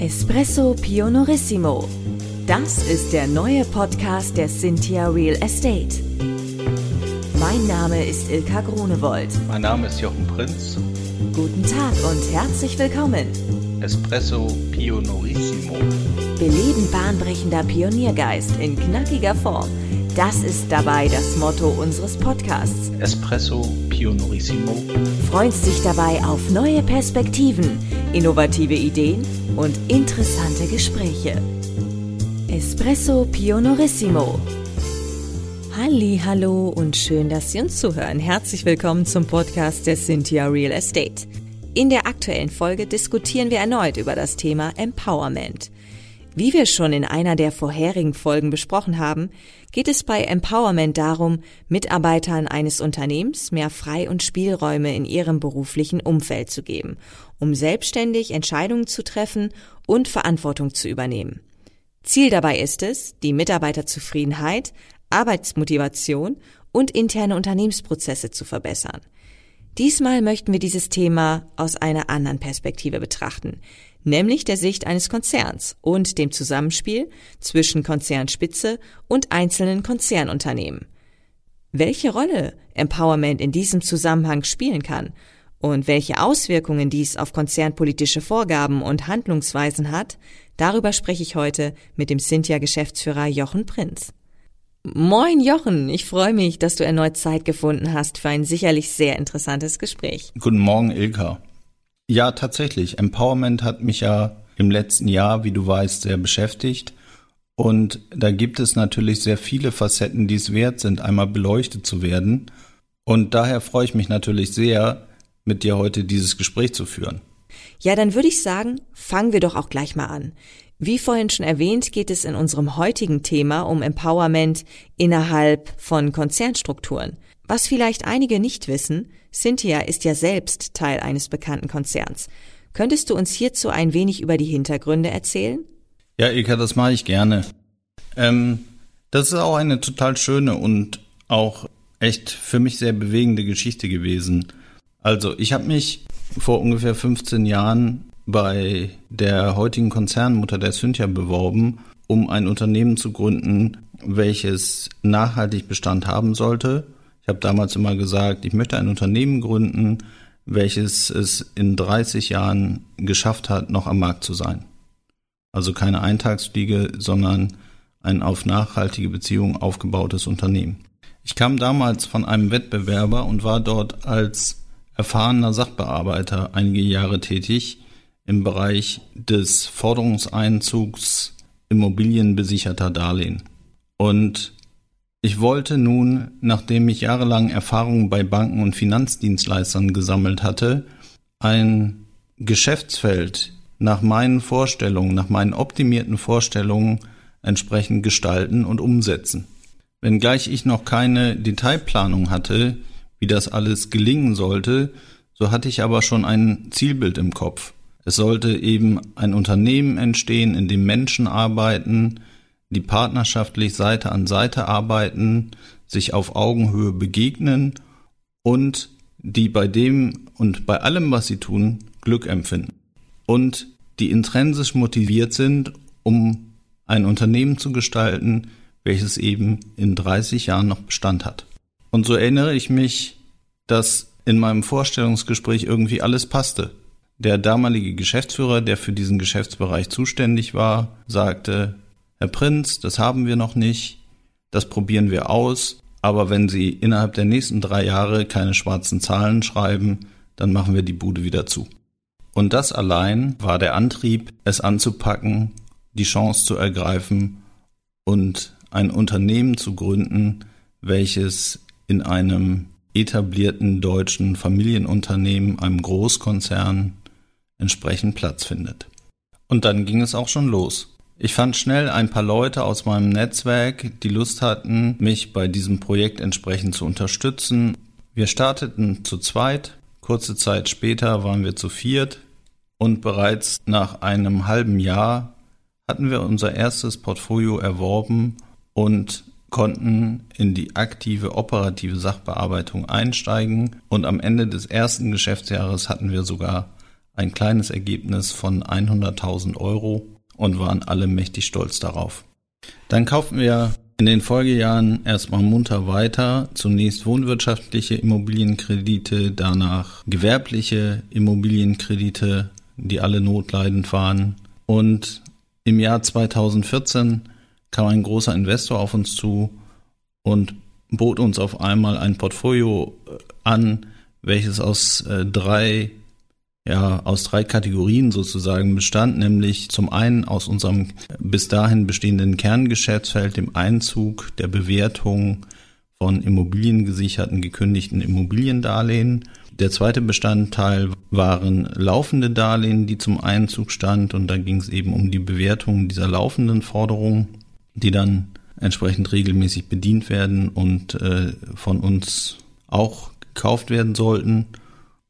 Espresso Pionorissimo. Das ist der neue Podcast der Cynthia Real Estate. Mein Name ist Ilka Grunewold. Mein Name ist Jochen Prinz. Guten Tag und herzlich willkommen. Espresso Pionorissimo. Beleben bahnbrechender Pioniergeist in knackiger Form. Das ist dabei das Motto unseres Podcasts. Espresso Pionorissimo. Freust dich dabei auf neue Perspektiven, innovative Ideen und interessante Gespräche. Espresso Pionorissimo. Halli, hallo und schön, dass Sie uns zuhören. Herzlich willkommen zum Podcast der Cynthia Real Estate. In der aktuellen Folge diskutieren wir erneut über das Thema Empowerment. Wie wir schon in einer der vorherigen Folgen besprochen haben, geht es bei Empowerment darum, Mitarbeitern eines Unternehmens mehr Frei- und Spielräume in ihrem beruflichen Umfeld zu geben, um selbstständig Entscheidungen zu treffen und Verantwortung zu übernehmen. Ziel dabei ist es, die Mitarbeiterzufriedenheit, Arbeitsmotivation und interne Unternehmensprozesse zu verbessern. Diesmal möchten wir dieses Thema aus einer anderen Perspektive betrachten, nämlich der Sicht eines Konzerns und dem Zusammenspiel zwischen Konzernspitze und einzelnen Konzernunternehmen. Welche Rolle Empowerment in diesem Zusammenhang spielen kann und welche Auswirkungen dies auf konzernpolitische Vorgaben und Handlungsweisen hat, darüber spreche ich heute mit dem Cynthia-Geschäftsführer Jochen Prinz. Moin Jochen, ich freue mich, dass du erneut Zeit gefunden hast für ein sicherlich sehr interessantes Gespräch. Guten Morgen, Ilka. Ja, tatsächlich. Empowerment hat mich ja im letzten Jahr, wie du weißt, sehr beschäftigt. Und da gibt es natürlich sehr viele Facetten, die es wert sind, einmal beleuchtet zu werden. Und daher freue ich mich natürlich sehr, mit dir heute dieses Gespräch zu führen. Ja, dann würde ich sagen, fangen wir doch auch gleich mal an. Wie vorhin schon erwähnt, geht es in unserem heutigen Thema um Empowerment innerhalb von Konzernstrukturen. Was vielleicht einige nicht wissen, Cynthia ist ja selbst Teil eines bekannten Konzerns. Könntest du uns hierzu ein wenig über die Hintergründe erzählen? Ja, Ilka, das mache ich gerne. Ähm, das ist auch eine total schöne und auch echt für mich sehr bewegende Geschichte gewesen. Also, ich habe mich vor ungefähr 15 Jahren bei der heutigen Konzernmutter der Cynthia beworben, um ein Unternehmen zu gründen, welches nachhaltig Bestand haben sollte. Ich habe damals immer gesagt, ich möchte ein Unternehmen gründen, welches es in 30 Jahren geschafft hat, noch am Markt zu sein. Also keine Eintagsfliege, sondern ein auf nachhaltige Beziehungen aufgebautes Unternehmen. Ich kam damals von einem Wettbewerber und war dort als erfahrener Sachbearbeiter einige Jahre tätig im Bereich des Forderungseinzugs immobilienbesicherter Darlehen. Und ich wollte nun, nachdem ich jahrelang Erfahrungen bei Banken und Finanzdienstleistern gesammelt hatte, ein Geschäftsfeld nach meinen Vorstellungen, nach meinen optimierten Vorstellungen entsprechend gestalten und umsetzen. Wenngleich ich noch keine Detailplanung hatte, wie das alles gelingen sollte, so hatte ich aber schon ein Zielbild im Kopf. Es sollte eben ein Unternehmen entstehen, in dem Menschen arbeiten, die partnerschaftlich Seite an Seite arbeiten, sich auf Augenhöhe begegnen und die bei dem und bei allem, was sie tun, Glück empfinden. Und die intrinsisch motiviert sind, um ein Unternehmen zu gestalten, welches eben in 30 Jahren noch Bestand hat. Und so erinnere ich mich, dass in meinem Vorstellungsgespräch irgendwie alles passte. Der damalige Geschäftsführer, der für diesen Geschäftsbereich zuständig war, sagte, Herr Prinz, das haben wir noch nicht, das probieren wir aus, aber wenn Sie innerhalb der nächsten drei Jahre keine schwarzen Zahlen schreiben, dann machen wir die Bude wieder zu. Und das allein war der Antrieb, es anzupacken, die Chance zu ergreifen und ein Unternehmen zu gründen, welches in einem etablierten deutschen Familienunternehmen, einem Großkonzern, entsprechend Platz findet. Und dann ging es auch schon los. Ich fand schnell ein paar Leute aus meinem Netzwerk, die Lust hatten, mich bei diesem Projekt entsprechend zu unterstützen. Wir starteten zu zweit, kurze Zeit später waren wir zu viert und bereits nach einem halben Jahr hatten wir unser erstes Portfolio erworben und konnten in die aktive operative Sachbearbeitung einsteigen und am Ende des ersten Geschäftsjahres hatten wir sogar ein kleines Ergebnis von 100.000 Euro und waren alle mächtig stolz darauf. Dann kauften wir in den Folgejahren erstmal munter weiter, zunächst wohnwirtschaftliche Immobilienkredite, danach gewerbliche Immobilienkredite, die alle notleidend waren. Und im Jahr 2014 kam ein großer Investor auf uns zu und bot uns auf einmal ein Portfolio äh, an, welches aus äh, drei ja, aus drei Kategorien sozusagen bestand, nämlich zum einen aus unserem bis dahin bestehenden Kerngeschäftsfeld, dem Einzug der Bewertung von immobiliengesicherten gekündigten Immobiliendarlehen. Der zweite Bestandteil waren laufende Darlehen, die zum Einzug stand und da ging es eben um die Bewertung dieser laufenden Forderungen, die dann entsprechend regelmäßig bedient werden und äh, von uns auch gekauft werden sollten.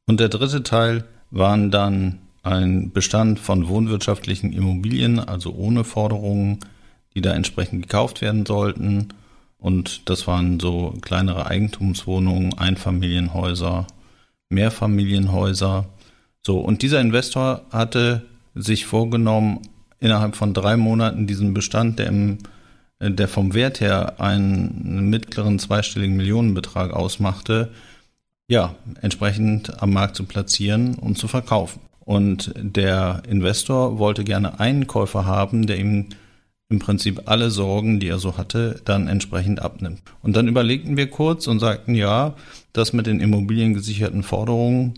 Und der dritte Teil waren dann ein Bestand von wohnwirtschaftlichen Immobilien, also ohne Forderungen, die da entsprechend gekauft werden sollten. Und das waren so kleinere Eigentumswohnungen, Einfamilienhäuser, Mehrfamilienhäuser. So, und dieser Investor hatte sich vorgenommen, innerhalb von drei Monaten diesen Bestand, der im der vom Wert her einen mittleren zweistelligen Millionenbetrag ausmachte, ja, entsprechend am Markt zu platzieren und zu verkaufen. Und der Investor wollte gerne einen Käufer haben, der ihm im Prinzip alle Sorgen, die er so hatte, dann entsprechend abnimmt. Und dann überlegten wir kurz und sagten, ja, das mit den immobiliengesicherten Forderungen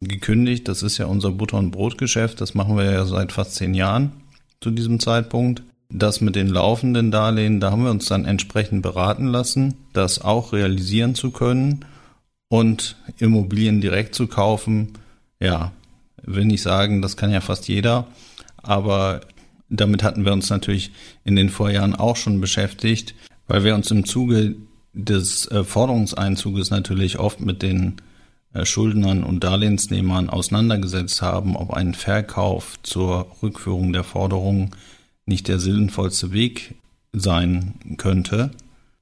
gekündigt, das ist ja unser Butter- und Brotgeschäft, das machen wir ja seit fast zehn Jahren zu diesem Zeitpunkt. Das mit den laufenden Darlehen, da haben wir uns dann entsprechend beraten lassen, das auch realisieren zu können und Immobilien direkt zu kaufen, ja, will nicht sagen, das kann ja fast jeder, aber damit hatten wir uns natürlich in den Vorjahren auch schon beschäftigt, weil wir uns im Zuge des äh, Forderungseinzuges natürlich oft mit den äh, Schuldnern und Darlehensnehmern auseinandergesetzt haben, ob ein Verkauf zur Rückführung der Forderung nicht der sinnvollste Weg sein könnte.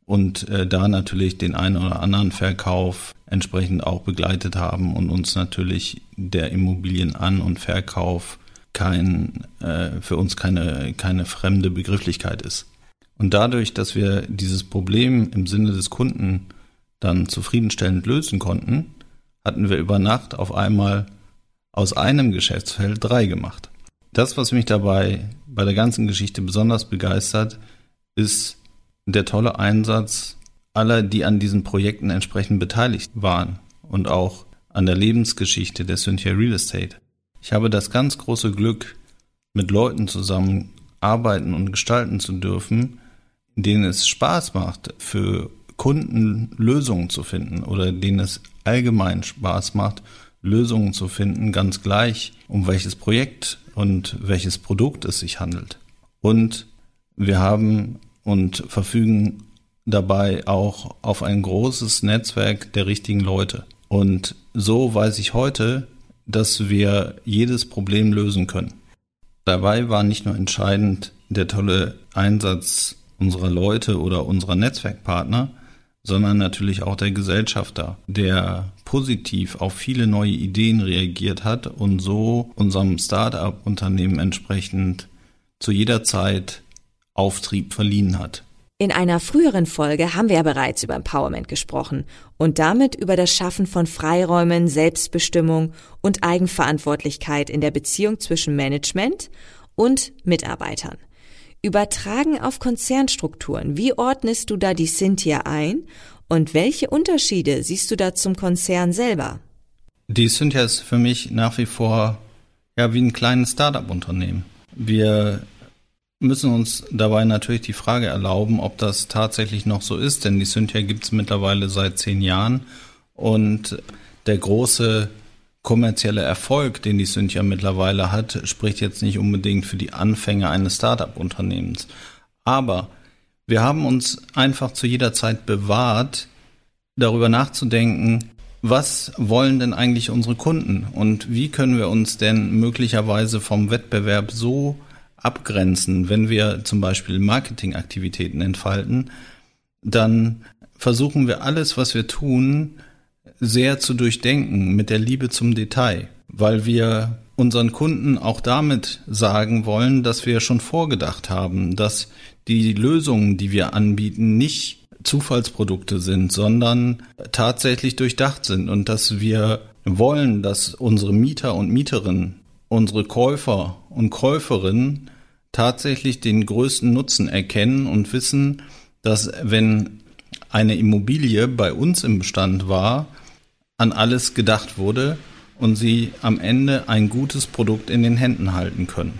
Und äh, da natürlich den einen oder anderen Verkauf entsprechend auch begleitet haben und uns natürlich der Immobilienan- und Verkauf kein, äh, für uns keine, keine fremde Begrifflichkeit ist. Und dadurch, dass wir dieses Problem im Sinne des Kunden dann zufriedenstellend lösen konnten, hatten wir über Nacht auf einmal aus einem Geschäftsfeld drei gemacht. Das, was mich dabei bei der ganzen Geschichte besonders begeistert, ist der tolle Einsatz aller, die an diesen Projekten entsprechend beteiligt waren und auch an der Lebensgeschichte der Cynthia Real Estate. Ich habe das ganz große Glück, mit Leuten zusammen arbeiten und gestalten zu dürfen, denen es Spaß macht, für Kunden Lösungen zu finden oder denen es allgemein Spaß macht, Lösungen zu finden, ganz gleich, um welches Projekt und welches Produkt es sich handelt. Und wir haben und verfügen dabei auch auf ein großes Netzwerk der richtigen Leute. Und so weiß ich heute, dass wir jedes Problem lösen können. Dabei war nicht nur entscheidend der tolle Einsatz unserer Leute oder unserer Netzwerkpartner, sondern natürlich auch der Gesellschafter, der positiv auf viele neue Ideen reagiert hat und so unserem Start-up-Unternehmen entsprechend zu jeder Zeit Auftrieb verliehen hat. In einer früheren Folge haben wir ja bereits über Empowerment gesprochen und damit über das Schaffen von Freiräumen, Selbstbestimmung und Eigenverantwortlichkeit in der Beziehung zwischen Management und Mitarbeitern. Übertragen auf Konzernstrukturen, wie ordnest du da die Cynthia ein und welche Unterschiede siehst du da zum Konzern selber? Die Cynthia ist für mich nach wie vor ja wie ein kleines Startup-Unternehmen. Wir müssen uns dabei natürlich die Frage erlauben, ob das tatsächlich noch so ist, denn die Cynthia gibt es mittlerweile seit zehn Jahren und der große kommerzielle Erfolg, den die Cynthia mittlerweile hat, spricht jetzt nicht unbedingt für die Anfänge eines Startup-Unternehmens. Aber wir haben uns einfach zu jeder Zeit bewahrt, darüber nachzudenken, was wollen denn eigentlich unsere Kunden und wie können wir uns denn möglicherweise vom Wettbewerb so abgrenzen. Wenn wir zum Beispiel Marketingaktivitäten entfalten, dann versuchen wir alles, was wir tun, sehr zu durchdenken mit der Liebe zum Detail, weil wir unseren Kunden auch damit sagen wollen, dass wir schon vorgedacht haben, dass die Lösungen, die wir anbieten, nicht Zufallsprodukte sind, sondern tatsächlich durchdacht sind und dass wir wollen, dass unsere Mieter und Mieterinnen, unsere Käufer und Käuferinnen tatsächlich den größten Nutzen erkennen und wissen, dass wenn eine Immobilie bei uns im Bestand war, an alles gedacht wurde und sie am Ende ein gutes Produkt in den Händen halten können.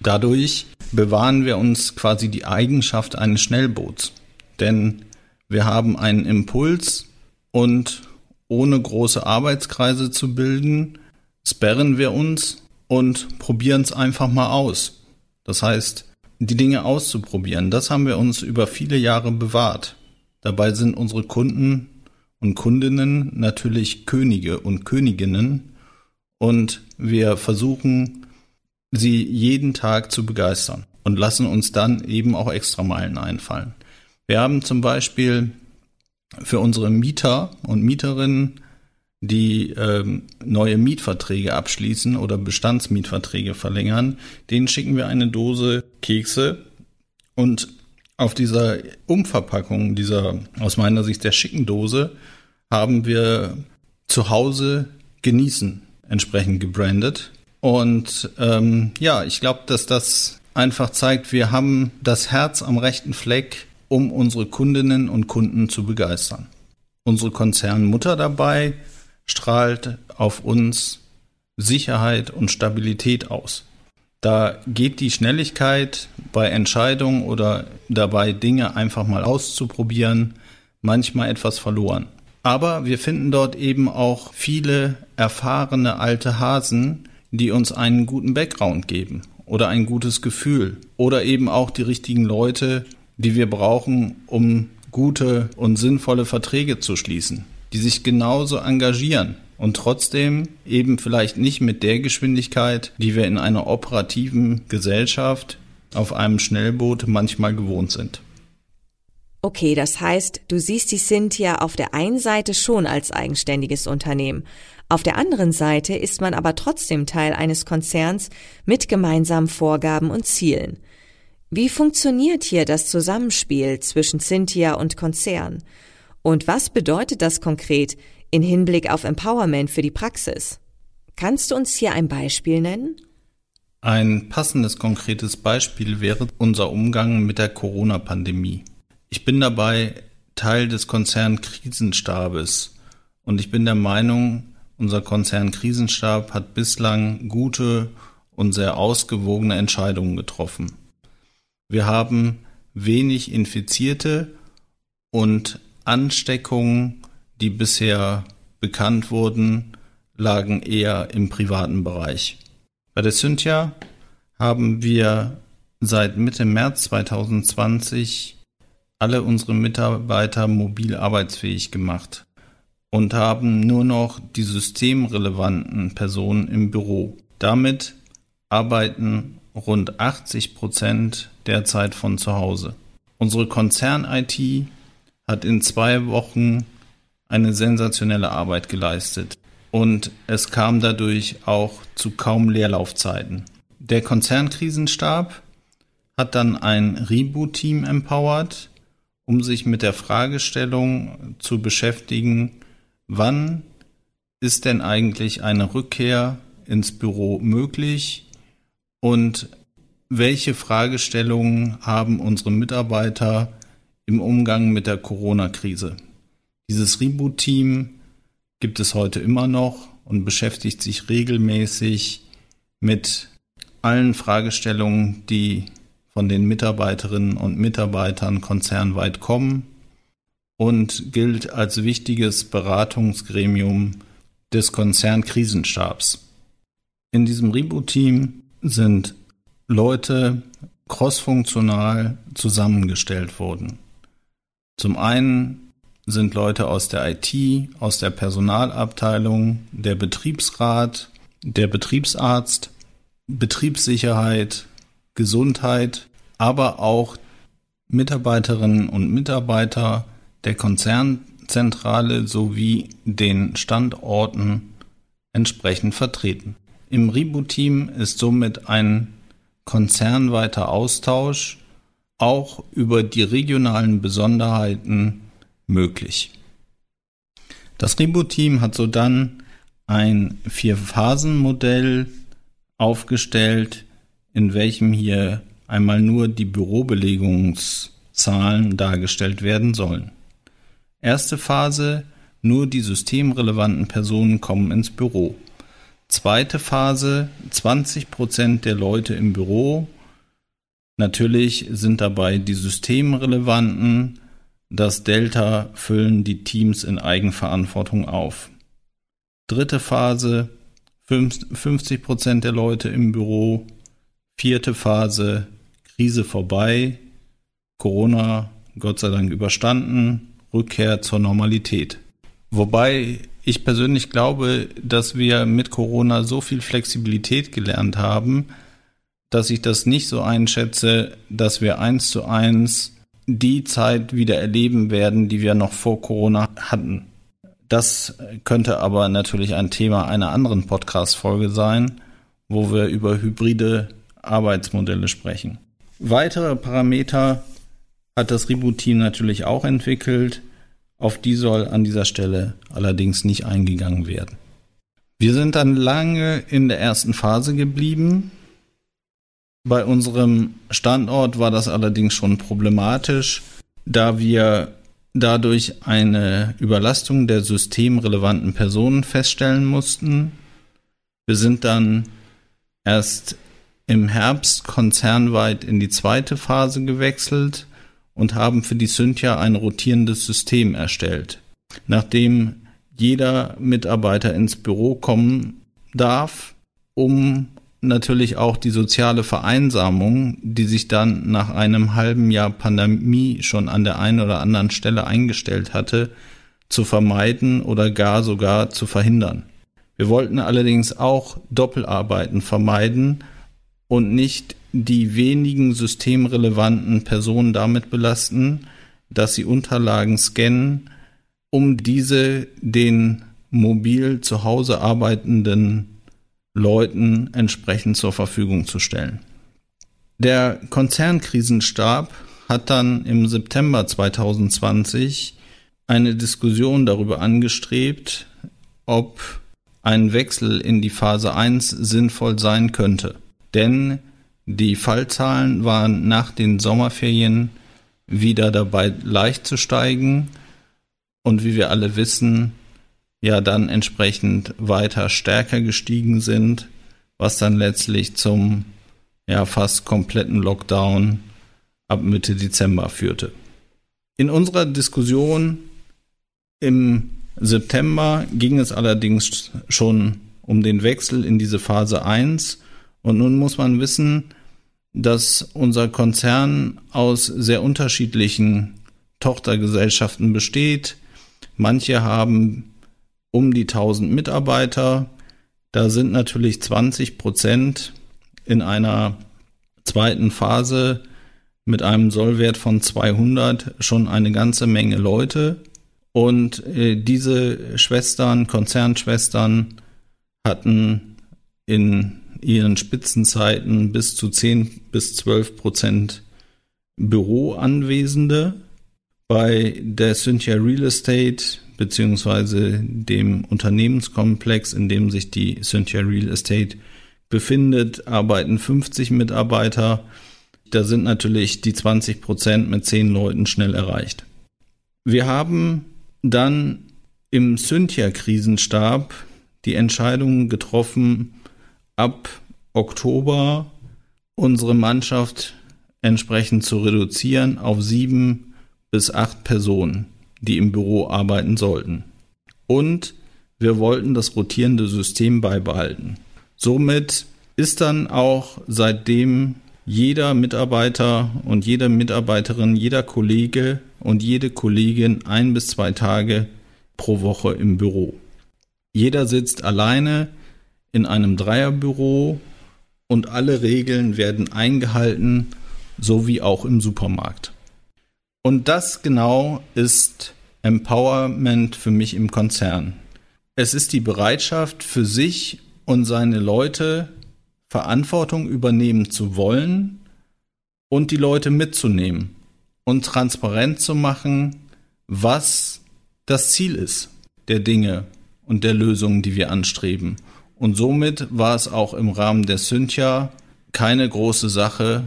Dadurch bewahren wir uns quasi die Eigenschaft eines Schnellboots, denn wir haben einen Impuls und ohne große Arbeitskreise zu bilden, sperren wir uns und probieren es einfach mal aus. Das heißt, die Dinge auszuprobieren, das haben wir uns über viele Jahre bewahrt. Dabei sind unsere Kunden und Kundinnen natürlich Könige und Königinnen und wir versuchen, sie jeden Tag zu begeistern und lassen uns dann eben auch Extrameilen einfallen. Wir haben zum Beispiel für unsere Mieter und Mieterinnen, die ähm, neue Mietverträge abschließen oder Bestandsmietverträge verlängern, denen schicken wir eine Dose Kekse und auf dieser Umverpackung dieser aus meiner Sicht sehr schicken Dose haben wir zu Hause genießen entsprechend gebrandet. Und ähm, ja, ich glaube, dass das einfach zeigt, wir haben das Herz am rechten Fleck, um unsere Kundinnen und Kunden zu begeistern. Unsere Konzernmutter dabei strahlt auf uns Sicherheit und Stabilität aus. Da geht die Schnelligkeit bei Entscheidungen oder dabei Dinge einfach mal auszuprobieren manchmal etwas verloren. Aber wir finden dort eben auch viele erfahrene alte Hasen, die uns einen guten Background geben oder ein gutes Gefühl oder eben auch die richtigen Leute, die wir brauchen, um gute und sinnvolle Verträge zu schließen, die sich genauso engagieren und trotzdem eben vielleicht nicht mit der Geschwindigkeit, die wir in einer operativen Gesellschaft auf einem Schnellboot manchmal gewohnt sind. Okay, das heißt, du siehst die Cynthia auf der einen Seite schon als eigenständiges Unternehmen. Auf der anderen Seite ist man aber trotzdem Teil eines Konzerns mit gemeinsamen Vorgaben und Zielen. Wie funktioniert hier das Zusammenspiel zwischen Cynthia und Konzern? Und was bedeutet das konkret in Hinblick auf Empowerment für die Praxis? Kannst du uns hier ein Beispiel nennen? Ein passendes konkretes Beispiel wäre unser Umgang mit der Corona-Pandemie. Ich bin dabei Teil des Konzernkrisenstabes und ich bin der Meinung, unser Konzernkrisenstab hat bislang gute und sehr ausgewogene Entscheidungen getroffen. Wir haben wenig Infizierte und Ansteckungen, die bisher bekannt wurden, lagen eher im privaten Bereich. Bei der Cynthia haben wir seit Mitte März 2020 alle unsere Mitarbeiter mobil arbeitsfähig gemacht und haben nur noch die systemrelevanten Personen im Büro. Damit arbeiten rund 80 Prozent derzeit von zu Hause. Unsere Konzern-IT hat in zwei Wochen eine sensationelle Arbeit geleistet und es kam dadurch auch zu kaum Leerlaufzeiten. Der Konzernkrisenstab hat dann ein Reboot-Team empowert, um sich mit der Fragestellung zu beschäftigen, wann ist denn eigentlich eine Rückkehr ins Büro möglich und welche Fragestellungen haben unsere Mitarbeiter im Umgang mit der Corona-Krise. Dieses Reboot-Team gibt es heute immer noch und beschäftigt sich regelmäßig mit allen Fragestellungen, die von den Mitarbeiterinnen und Mitarbeitern konzernweit kommen und gilt als wichtiges Beratungsgremium des Konzernkrisenstabs. In diesem Reboot-Team sind Leute crossfunktional zusammengestellt worden. Zum einen sind Leute aus der IT, aus der Personalabteilung, der Betriebsrat, der Betriebsarzt, Betriebssicherheit, Gesundheit, aber auch Mitarbeiterinnen und Mitarbeiter der Konzernzentrale sowie den Standorten entsprechend vertreten. Im Reboot-Team ist somit ein konzernweiter Austausch auch über die regionalen Besonderheiten möglich. Das Reboot-Team hat sodann ein Vier-Phasen-Modell aufgestellt, in welchem hier einmal nur die Bürobelegungszahlen dargestellt werden sollen. Erste Phase, nur die systemrelevanten Personen kommen ins Büro. Zweite Phase, 20 Prozent der Leute im Büro Natürlich sind dabei die systemrelevanten, das Delta füllen die Teams in Eigenverantwortung auf. Dritte Phase, 50 Prozent der Leute im Büro. Vierte Phase, Krise vorbei, Corona Gott sei Dank überstanden, Rückkehr zur Normalität. Wobei ich persönlich glaube, dass wir mit Corona so viel Flexibilität gelernt haben, dass ich das nicht so einschätze, dass wir eins zu eins die Zeit wieder erleben werden, die wir noch vor Corona hatten. Das könnte aber natürlich ein Thema einer anderen Podcast-Folge sein, wo wir über hybride Arbeitsmodelle sprechen. Weitere Parameter hat das Reboot-Team natürlich auch entwickelt. Auf die soll an dieser Stelle allerdings nicht eingegangen werden. Wir sind dann lange in der ersten Phase geblieben, bei unserem Standort war das allerdings schon problematisch, da wir dadurch eine Überlastung der systemrelevanten Personen feststellen mussten. Wir sind dann erst im Herbst konzernweit in die zweite Phase gewechselt und haben für die Cynthia ein rotierendes System erstellt. Nachdem jeder Mitarbeiter ins Büro kommen darf, um natürlich auch die soziale Vereinsamung, die sich dann nach einem halben Jahr Pandemie schon an der einen oder anderen Stelle eingestellt hatte, zu vermeiden oder gar sogar zu verhindern. Wir wollten allerdings auch Doppelarbeiten vermeiden und nicht die wenigen systemrelevanten Personen damit belasten, dass sie Unterlagen scannen, um diese den mobil zu Hause arbeitenden Leuten entsprechend zur Verfügung zu stellen. Der Konzernkrisenstab hat dann im September 2020 eine Diskussion darüber angestrebt, ob ein Wechsel in die Phase 1 sinnvoll sein könnte. Denn die Fallzahlen waren nach den Sommerferien wieder dabei leicht zu steigen. Und wie wir alle wissen, ja dann entsprechend weiter stärker gestiegen sind, was dann letztlich zum ja fast kompletten Lockdown ab Mitte Dezember führte. In unserer Diskussion im September ging es allerdings schon um den Wechsel in diese Phase 1 und nun muss man wissen, dass unser Konzern aus sehr unterschiedlichen Tochtergesellschaften besteht. Manche haben um die 1000 Mitarbeiter. Da sind natürlich 20 Prozent in einer zweiten Phase mit einem Sollwert von 200 schon eine ganze Menge Leute. Und äh, diese Schwestern, Konzernschwestern hatten in ihren Spitzenzeiten bis zu 10 bis 12 Prozent Büroanwesende. Bei der Cynthia Real Estate beziehungsweise dem Unternehmenskomplex, in dem sich die Cynthia Real Estate befindet, arbeiten 50 Mitarbeiter. Da sind natürlich die 20 Prozent mit 10 Leuten schnell erreicht. Wir haben dann im Cynthia-Krisenstab die Entscheidung getroffen, ab Oktober unsere Mannschaft entsprechend zu reduzieren auf sieben bis acht Personen die im Büro arbeiten sollten. Und wir wollten das rotierende System beibehalten. Somit ist dann auch seitdem jeder Mitarbeiter und jede Mitarbeiterin, jeder Kollege und jede Kollegin ein bis zwei Tage pro Woche im Büro. Jeder sitzt alleine in einem Dreierbüro und alle Regeln werden eingehalten, so wie auch im Supermarkt. Und das genau ist Empowerment für mich im Konzern. Es ist die Bereitschaft für sich und seine Leute Verantwortung übernehmen zu wollen und die Leute mitzunehmen und transparent zu machen, was das Ziel ist der Dinge und der Lösungen, die wir anstreben. Und somit war es auch im Rahmen der Cynthia keine große Sache,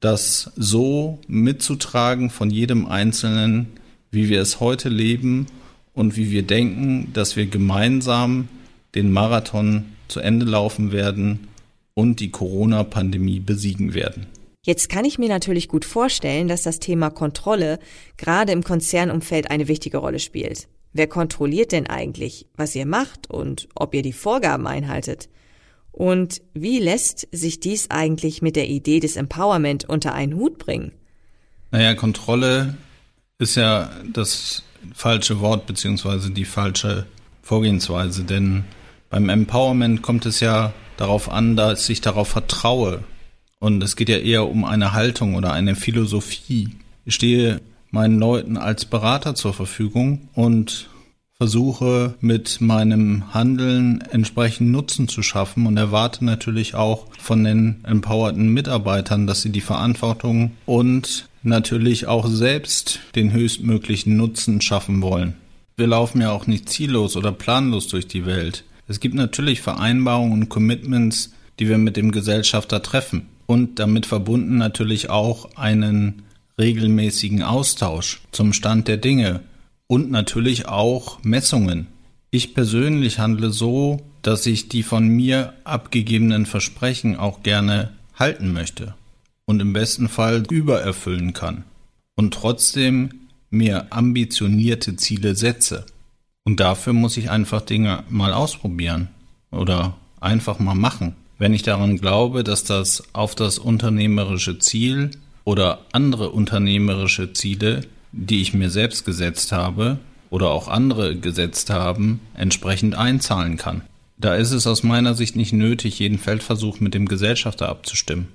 das so mitzutragen von jedem Einzelnen, wie wir es heute leben und wie wir denken, dass wir gemeinsam den Marathon zu Ende laufen werden und die Corona-Pandemie besiegen werden. Jetzt kann ich mir natürlich gut vorstellen, dass das Thema Kontrolle gerade im Konzernumfeld eine wichtige Rolle spielt. Wer kontrolliert denn eigentlich, was ihr macht und ob ihr die Vorgaben einhaltet? Und wie lässt sich dies eigentlich mit der Idee des Empowerment unter einen Hut bringen? Naja, Kontrolle ist ja das falsche Wort beziehungsweise die falsche Vorgehensweise, denn beim Empowerment kommt es ja darauf an, dass ich darauf vertraue. Und es geht ja eher um eine Haltung oder eine Philosophie. Ich stehe meinen Leuten als Berater zur Verfügung und versuche mit meinem Handeln entsprechend Nutzen zu schaffen und erwarte natürlich auch von den empowerten Mitarbeitern, dass sie die Verantwortung und natürlich auch selbst den höchstmöglichen Nutzen schaffen wollen. Wir laufen ja auch nicht ziellos oder planlos durch die Welt. Es gibt natürlich Vereinbarungen und Commitments, die wir mit dem Gesellschafter treffen und damit verbunden natürlich auch einen regelmäßigen Austausch zum Stand der Dinge und natürlich auch Messungen. Ich persönlich handle so, dass ich die von mir abgegebenen Versprechen auch gerne halten möchte und im besten Fall übererfüllen kann und trotzdem mir ambitionierte Ziele setze. Und dafür muss ich einfach Dinge mal ausprobieren oder einfach mal machen. Wenn ich daran glaube, dass das auf das unternehmerische Ziel oder andere unternehmerische Ziele, die ich mir selbst gesetzt habe oder auch andere gesetzt haben, entsprechend einzahlen kann. Da ist es aus meiner Sicht nicht nötig, jeden Feldversuch mit dem Gesellschafter abzustimmen.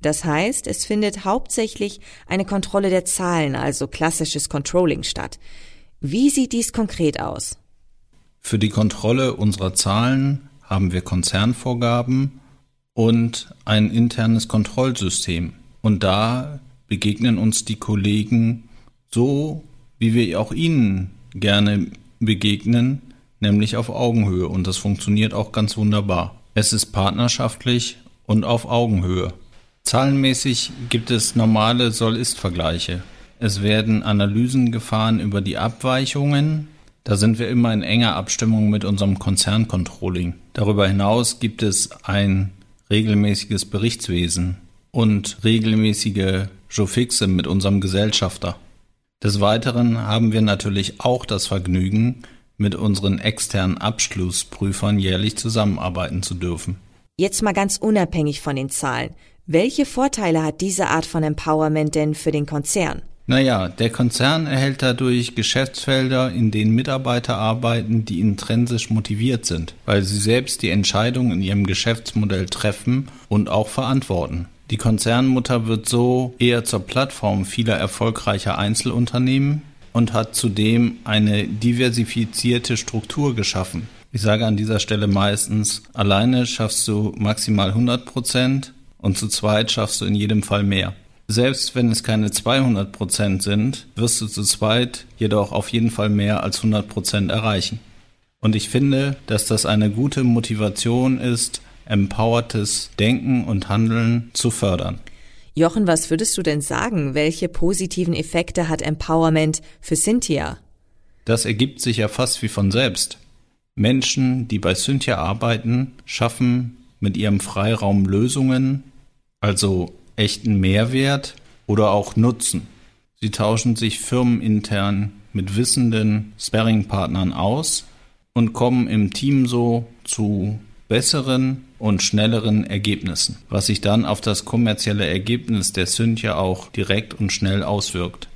Das heißt, es findet hauptsächlich eine Kontrolle der Zahlen, also klassisches Controlling statt. Wie sieht dies konkret aus? Für die Kontrolle unserer Zahlen haben wir Konzernvorgaben und ein internes Kontrollsystem. Und da begegnen uns die Kollegen so, wie wir auch ihnen gerne begegnen, nämlich auf Augenhöhe. Und das funktioniert auch ganz wunderbar. Es ist partnerschaftlich und auf Augenhöhe. Zahlenmäßig gibt es normale Soll-Ist-Vergleiche. Es werden Analysen gefahren über die Abweichungen. Da sind wir immer in enger Abstimmung mit unserem Konzerncontrolling. Darüber hinaus gibt es ein regelmäßiges Berichtswesen und regelmäßige Jofixe mit unserem Gesellschafter. Des Weiteren haben wir natürlich auch das Vergnügen, mit unseren externen Abschlussprüfern jährlich zusammenarbeiten zu dürfen. Jetzt mal ganz unabhängig von den Zahlen. Welche Vorteile hat diese Art von Empowerment denn für den Konzern? Naja, der Konzern erhält dadurch Geschäftsfelder, in denen Mitarbeiter arbeiten, die intrinsisch motiviert sind, weil sie selbst die Entscheidungen in ihrem Geschäftsmodell treffen und auch verantworten. Die Konzernmutter wird so eher zur Plattform vieler erfolgreicher Einzelunternehmen und hat zudem eine diversifizierte Struktur geschaffen. Ich sage an dieser Stelle meistens, alleine schaffst du maximal 100 Prozent und zu zweit schaffst du in jedem Fall mehr. Selbst wenn es keine 200 Prozent sind, wirst du zu zweit jedoch auf jeden Fall mehr als 100 Prozent erreichen. Und ich finde, dass das eine gute Motivation ist, empowertes Denken und Handeln zu fördern. Jochen, was würdest du denn sagen? Welche positiven Effekte hat Empowerment für Cynthia? Das ergibt sich ja fast wie von selbst. Menschen, die bei Cynthia arbeiten, schaffen mit ihrem Freiraum Lösungen, also echten Mehrwert oder auch Nutzen. Sie tauschen sich firmenintern mit wissenden Sparringpartnern aus und kommen im Team so zu besseren und schnelleren Ergebnissen, was sich dann auf das kommerzielle Ergebnis der Cynthia auch direkt und schnell auswirkt.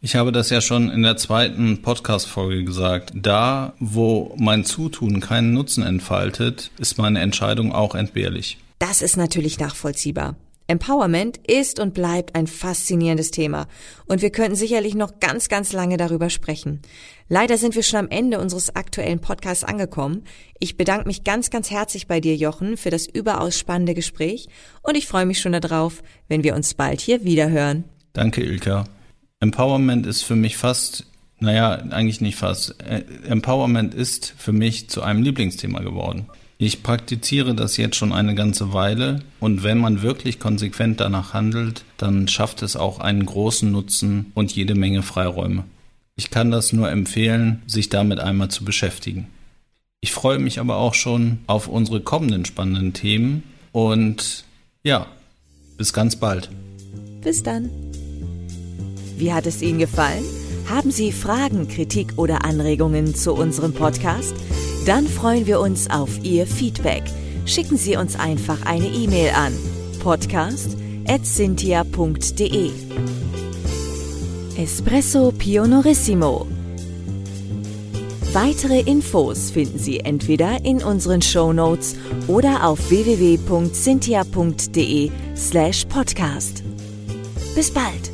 Ich habe das ja schon in der zweiten Podcast-Folge gesagt. Da, wo mein Zutun keinen Nutzen entfaltet, ist meine Entscheidung auch entbehrlich. Das ist natürlich nachvollziehbar. Empowerment ist und bleibt ein faszinierendes Thema und wir könnten sicherlich noch ganz, ganz lange darüber sprechen. Leider sind wir schon am Ende unseres aktuellen Podcasts angekommen. Ich bedanke mich ganz, ganz herzlich bei dir, Jochen, für das überaus spannende Gespräch und ich freue mich schon darauf, wenn wir uns bald hier wiederhören. Danke, Ilka. Empowerment ist für mich fast, naja, eigentlich nicht fast. Äh, Empowerment ist für mich zu einem Lieblingsthema geworden. Ich praktiziere das jetzt schon eine ganze Weile und wenn man wirklich konsequent danach handelt, dann schafft es auch einen großen Nutzen und jede Menge Freiräume. Ich kann das nur empfehlen, sich damit einmal zu beschäftigen. Ich freue mich aber auch schon auf unsere kommenden spannenden Themen und ja, bis ganz bald. Bis dann. Wie hat es Ihnen gefallen? Haben Sie Fragen, Kritik oder Anregungen zu unserem Podcast? Dann freuen wir uns auf Ihr Feedback. Schicken Sie uns einfach eine E-Mail an podcast@cynthia.de. Espresso Pionorissimo. Weitere Infos finden Sie entweder in unseren Show Notes oder auf www.cynthia.de slash podcast. Bis bald!